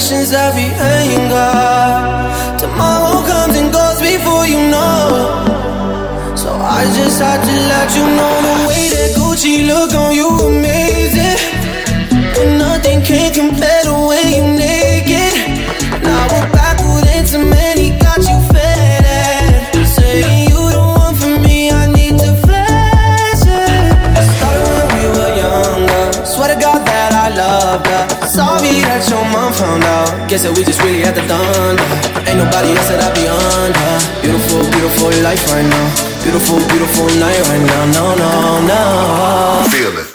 reflections of anger. Tomorrow comes and goes before you know. So I just had to let you know the way that Gucci look on you amazing. But nothing can compare the way you. sorry that your mom found out. Guess that we just really had the thunder. Ain't nobody else that I be under. Beautiful, beautiful life right now. Beautiful, beautiful night right now. No, no, no. Feel it.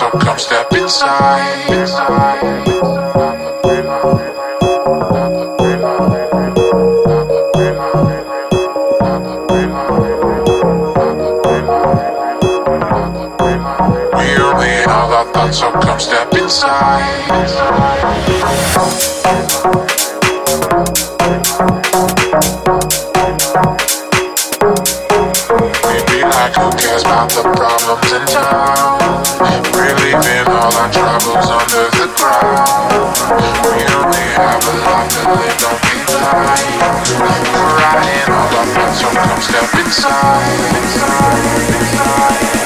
So come step inside. We thoughts, so come step inside. Maybe like who cares about the problems in town? We're leaving all our troubles under the ground. We only have a life to live, don't be blind. We're riding all our thoughts, so come step inside. inside, inside.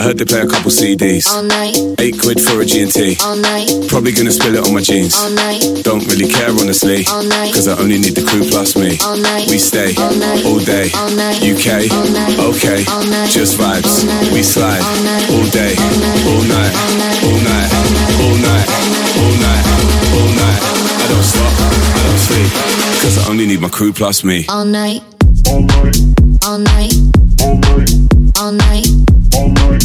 I heard they play a couple CDs. all night, Eight quid for a G&T. all night, Probably gonna spill it on my jeans. all night, Don't really care honestly. All night. Cause I only need the crew plus me. all night. We stay All night. all day. All night. UK, All night. okay, All night. just vibes. All night. We slide All night. all day, All night. all night, All night. all night, all night, all night, all night. I don't stop, I don't sleep. Cause I only need my crew plus me. all night, all night, all night, all night, all night,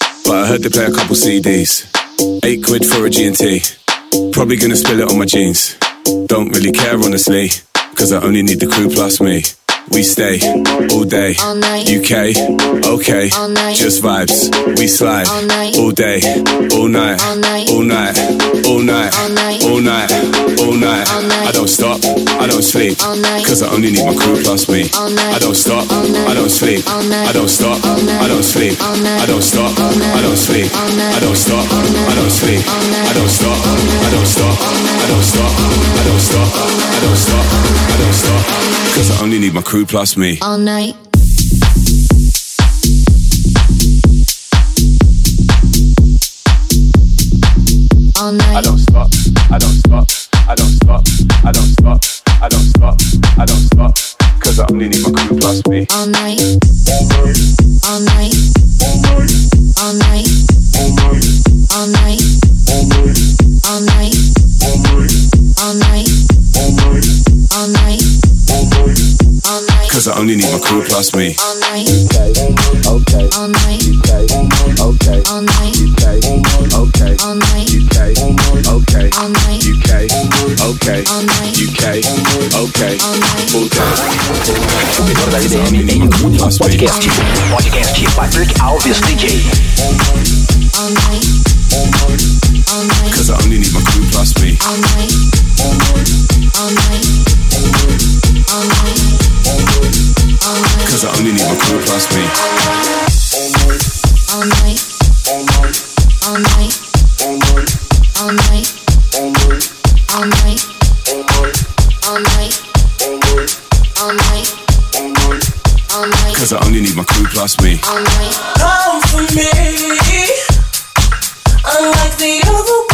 But I heard they play a couple CDs. Eight quid for a G&T. Probably gonna spill it on my jeans. Don't really care honestly. Cause I only need the crew plus me. We stay all day. UK, okay, just vibes. We slide all day, all night, all night, all night, all night, all night. I don't stop, I don't sleep, cause I only need my crew plus me. I don't stop, I don't sleep, I don't stop, I don't sleep, I don't stop, I don't sleep, I don't stop, I don't sleep, I don't stop, I don't stop, I don't stop, I don't stop, I don't stop, I don't stop, cause I only need my crew plus me. All night. All night. I don't stop. I don't stop. I don't stop. I don't stop. I don't stop. I don't I'm my crew plus me. All night. All night. All night. All night. All night. All night. All night. All night. All night. All night. All night. UK. Okay. All night. UK. Okay. All night. Okay. All night. UK. Okay. All night. Full time. O melhor da IBM em um podcast. Podcast Patrick Alves DJ. All night. All night. Cause I only need my crew plus me. All night. All night. All night. Cause I only need my crew plus me. All night. All night. All night. All night. All night. All night. All night. All night. All night. All night. Cause I only need my crew plus me. All night. Come for me. Unlike the other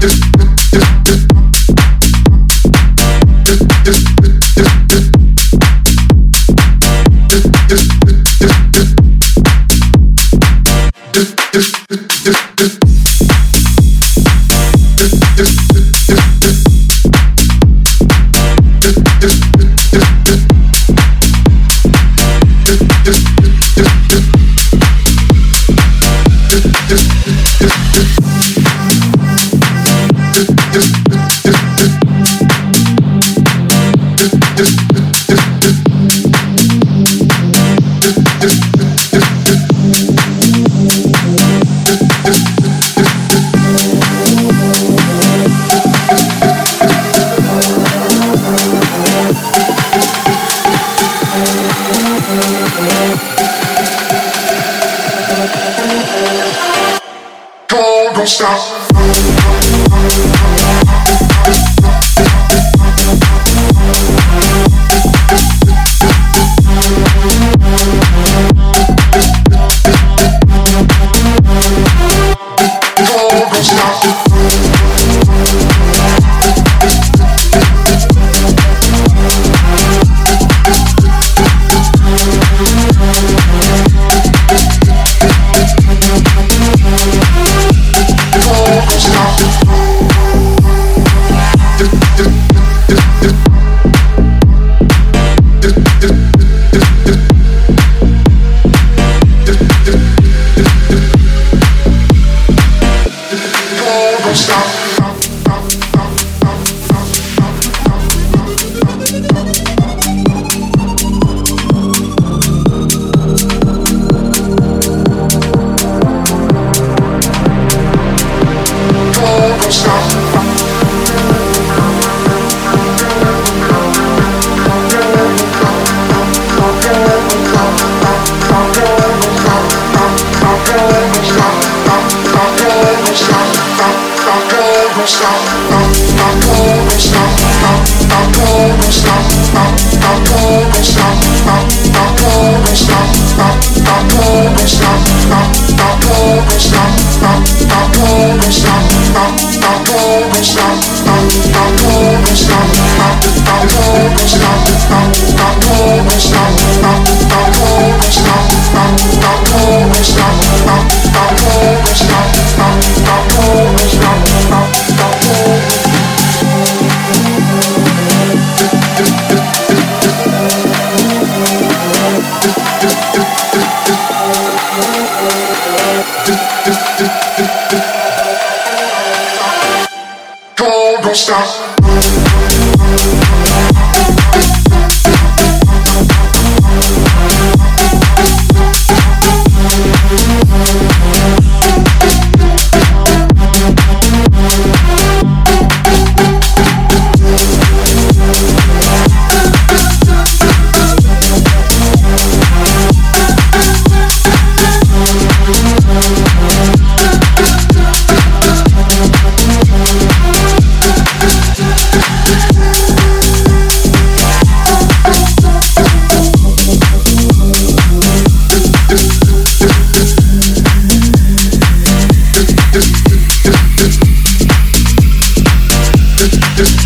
don't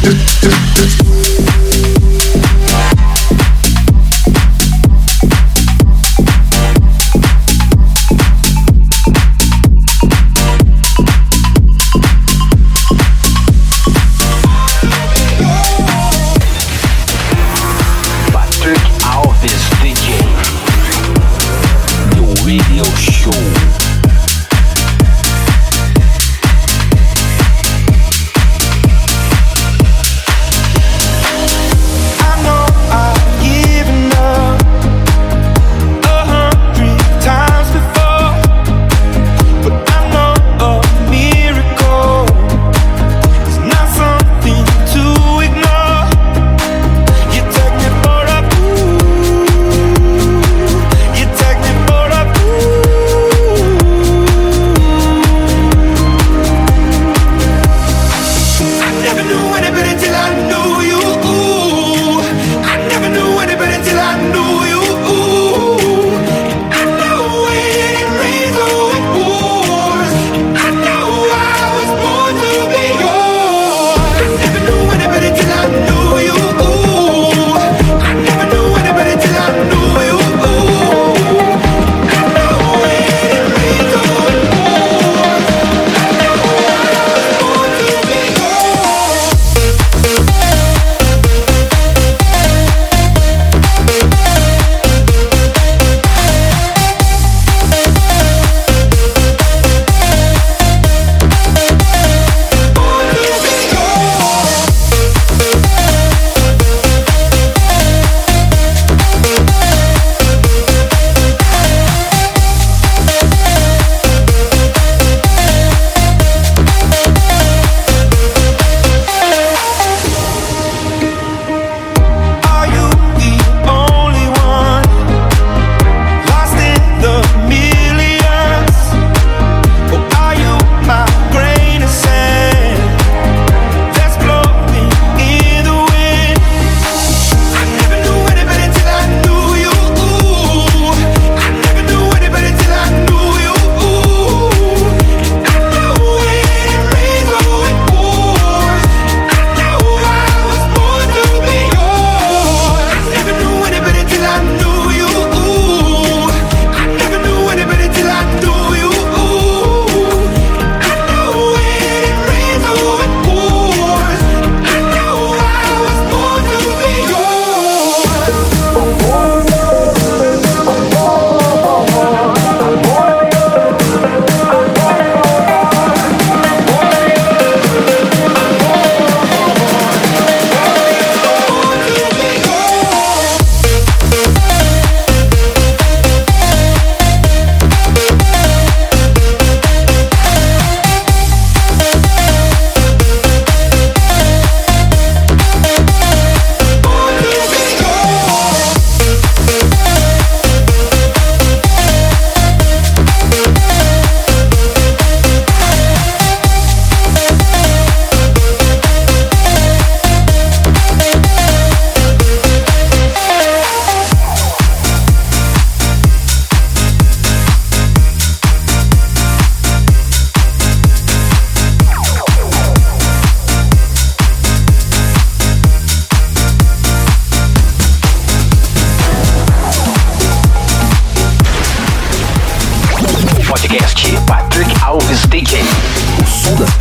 Dip, dip, dip, dip.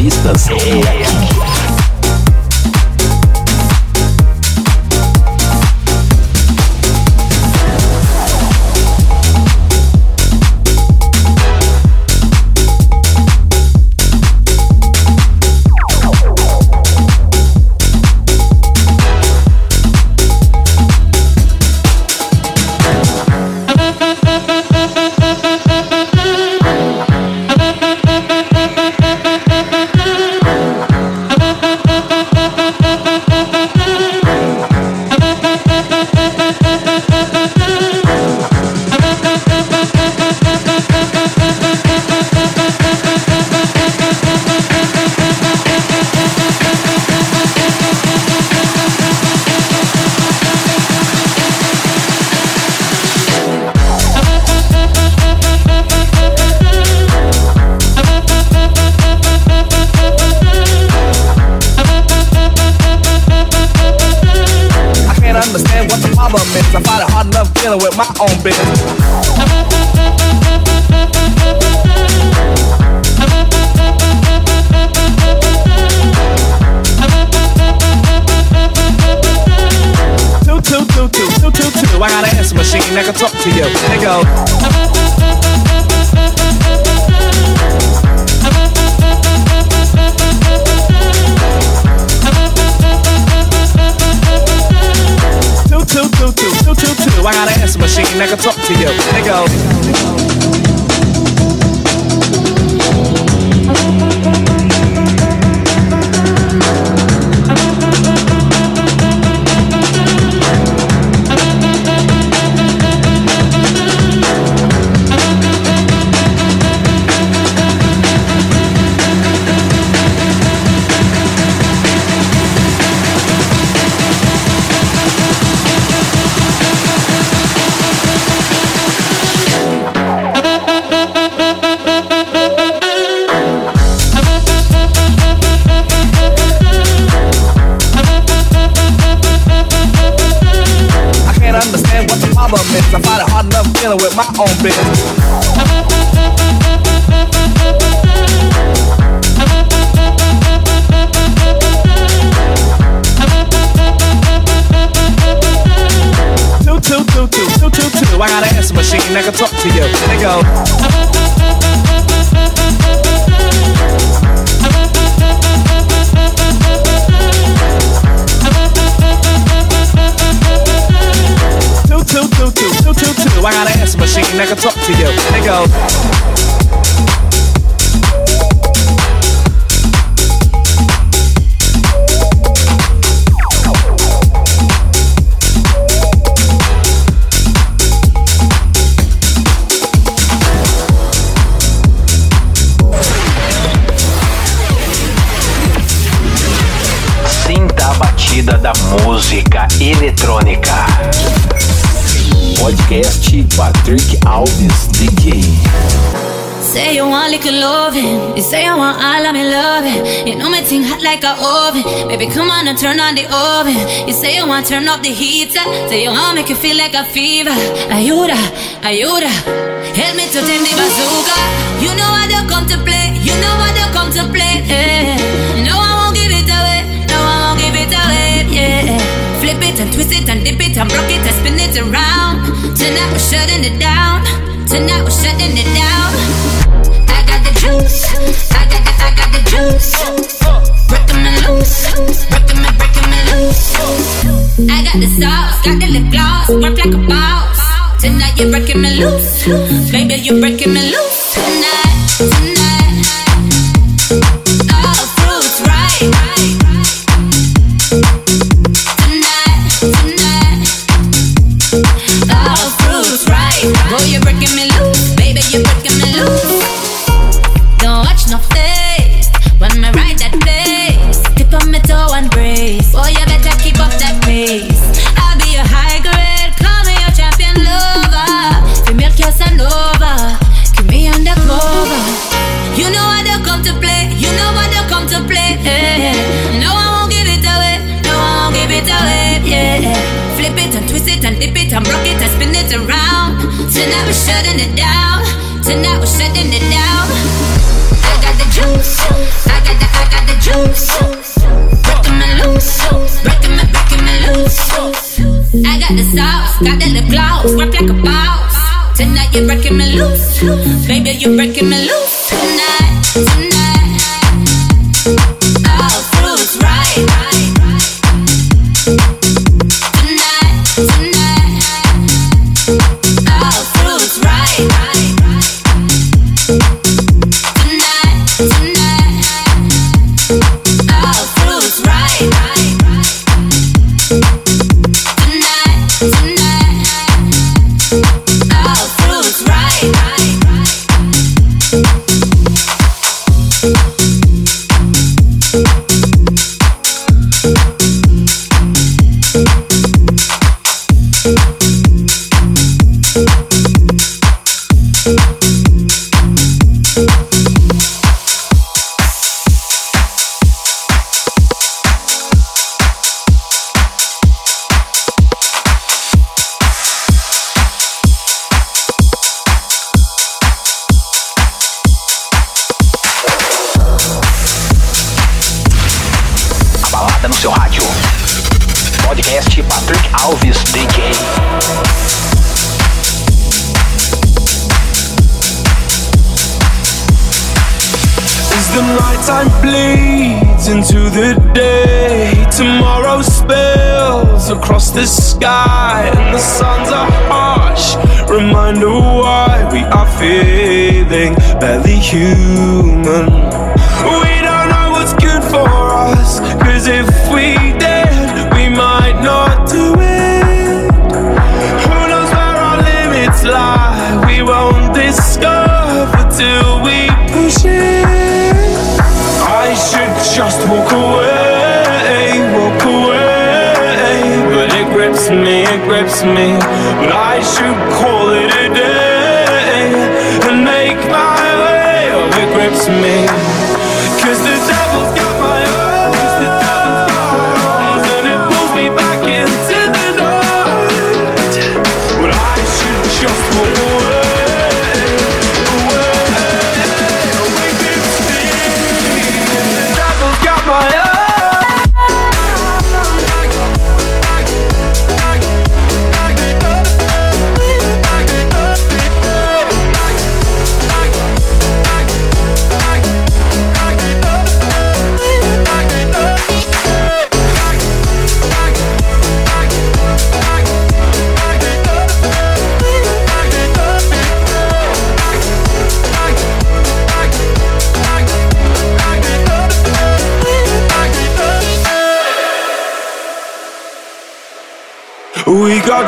artistas. É. a oven. Baby, come on and turn on the oven. You say you want to turn up the heater. Eh? Say you want make you feel like a fever. Ayuda, ayuda, help me to tame the bazooka. You know I don't come to play. You know I don't come to play. Yeah. No, I won't give it away. No, I won't give it away. Yeah. Flip it and twist it and dip it and block it and spin it around. Tonight we're shutting it down. Tonight we're shutting it down. I got the juice. I got the, I got the juice. Breaking me. Breaking me, loose. I got the sauce. Got the lip gloss. Work like a boss. Tonight you're breaking me loose. Baby, you're breaking me loose. Tonight. Got the lip gloss. Work like a boss. Tonight you're breaking me loose. Baby, you're breaking me loose. sky and the suns are harsh. Reminder why we are feeling barely human.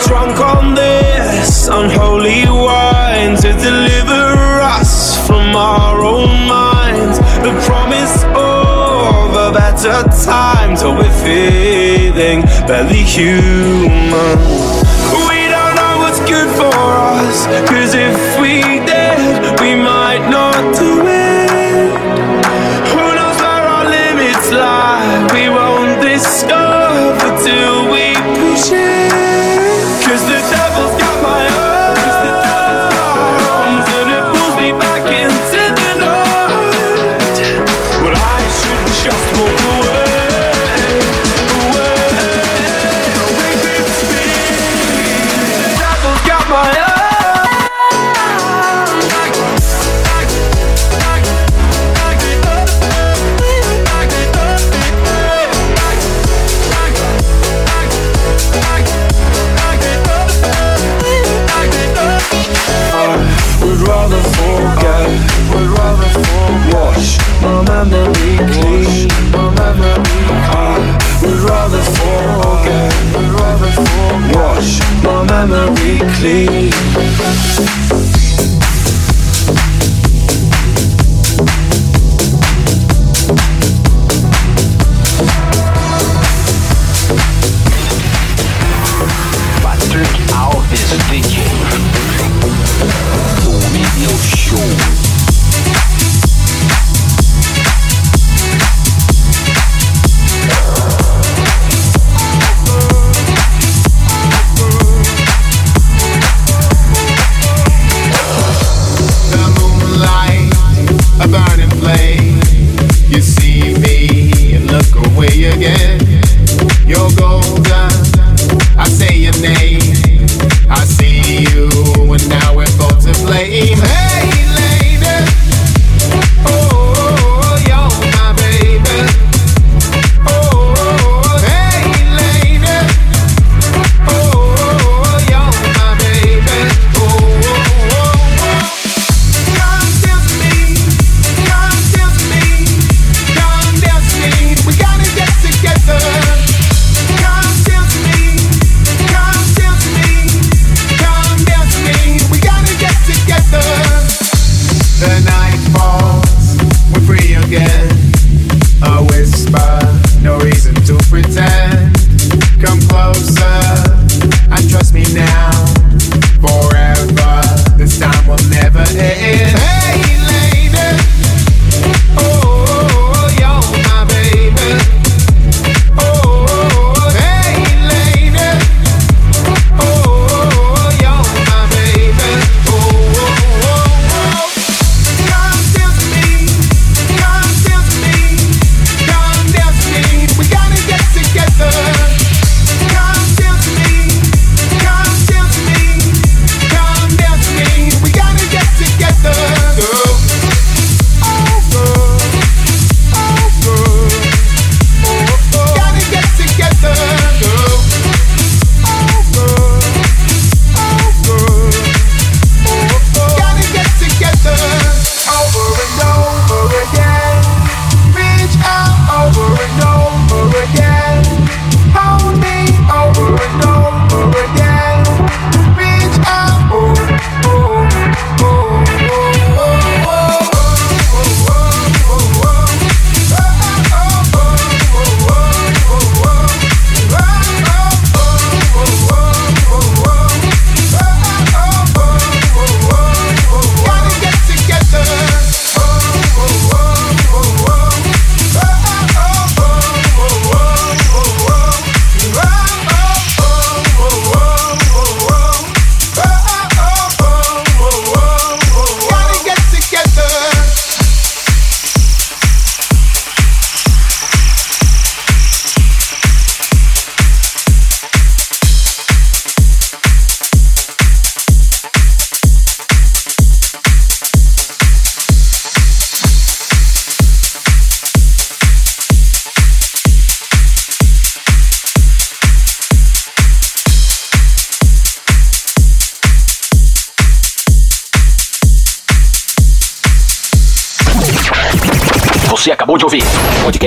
drunk on this unholy wine to deliver us from our own minds. The promise of a better time so we're feeling barely human. We don't know what's good for us, cause if forget. Wash my memory clean.